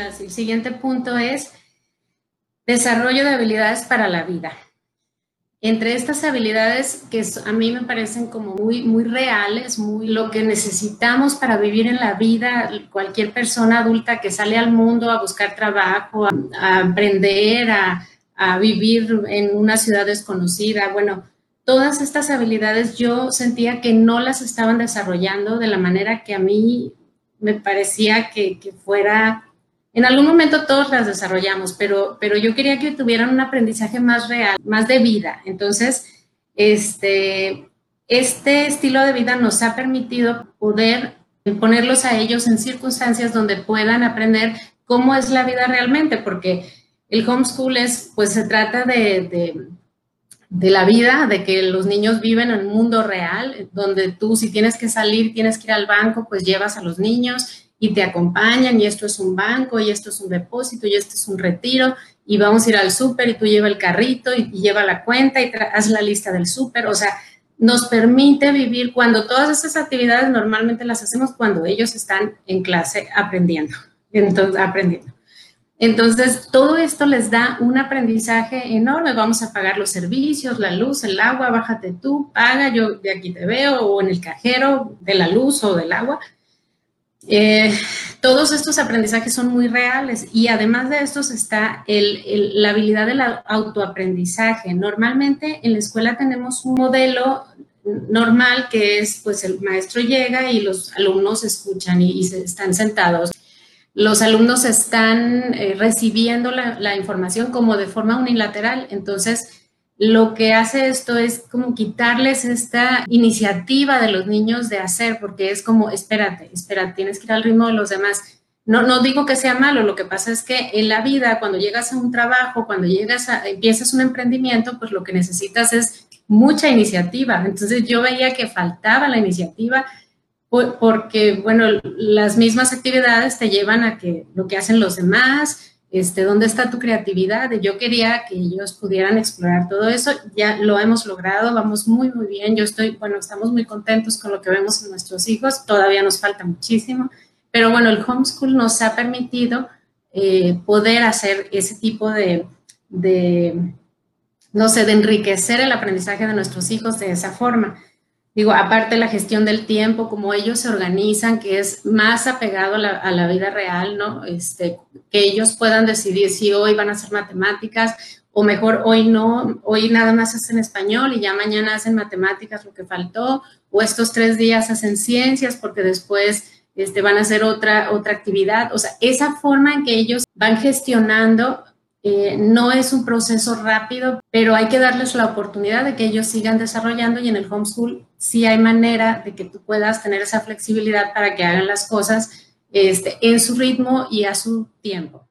el siguiente punto es desarrollo de habilidades para la vida. Entre estas habilidades que a mí me parecen como muy, muy reales, muy lo que necesitamos para vivir en la vida, cualquier persona adulta que sale al mundo a buscar trabajo, a, aprender, a, vivir en una ciudad desconocida, bueno, todas estas habilidades yo sentía que no las estaban desarrollando de la manera que a mí me parecía que fuera en algún momento todos las desarrollamos, pero, pero yo quería que tuvieran un aprendizaje más real, más de vida. Entonces, este, este estilo de vida nos ha permitido poder ponerlos a ellos en circunstancias donde puedan aprender cómo es la vida realmente, porque el homeschool es, pues se trata de, de, de, la vida, de que los niños viven en un mundo real, donde tú si tienes que salir, tienes que ir al banco, pues llevas a los niños y te acompañan y esto es un banco y esto es un depósito y esto es un retiro y vamos a ir al súper y tú lleva el carrito y, lleva la cuenta y haz la lista del súper, o sea, nos permite vivir cuando todas esas actividades normalmente las hacemos cuando ellos están en clase aprendiendo, entonces aprendiendo. Entonces, todo esto les da un aprendizaje enorme. Vamos a pagar los servicios, la luz, el agua, bájate tú, paga, yo de aquí te veo, o en el cajero de la luz o del agua. Eh, todos estos aprendizajes son muy reales y además de estos está la habilidad del autoaprendizaje. Normalmente en la escuela tenemos un modelo normal que es, pues el maestro llega y los alumnos escuchan y, están sentados. Los alumnos están eh, recibiendo la, la información como de forma unilateral, entonces lo que hace esto es como quitarles esta iniciativa de los niños de hacer, porque es como, espérate, espérate, tienes que ir al ritmo de los demás. No, no digo que sea malo, lo que pasa es que en la vida, cuando llegas a un trabajo, cuando llegas a, empiezas un emprendimiento, pues lo que necesitas es mucha iniciativa. Entonces yo veía que faltaba la iniciativa porque, bueno, las mismas actividades te llevan a que lo que hacen los demás, este, ¿dónde está tu creatividad? Yo quería que ellos pudieran explorar todo eso, ya lo hemos logrado, vamos muy, muy bien, yo estoy, bueno, estamos muy contentos con lo que vemos en nuestros hijos, todavía nos falta muchísimo, pero bueno, el homeschool nos ha permitido eh, poder hacer ese tipo de, de, no sé, de enriquecer el aprendizaje de nuestros hijos de esa forma. Digo, aparte la gestión del tiempo, como ellos se organizan, que es más apegado a la, vida real, ¿no? Este, que ellos puedan decidir si hoy van a hacer matemáticas o mejor hoy no, hoy nada más hacen español y ya mañana hacen matemáticas lo que faltó, o estos tres días hacen ciencias porque después este, van a hacer otra, otra actividad. O sea, esa forma en que ellos van gestionando eh, no es un proceso rápido, pero hay que darles la oportunidad de que ellos sigan desarrollando y en el homeschool sí hay manera de que tú puedas tener esa flexibilidad para que hagan las cosas este, en su ritmo y a su tiempo.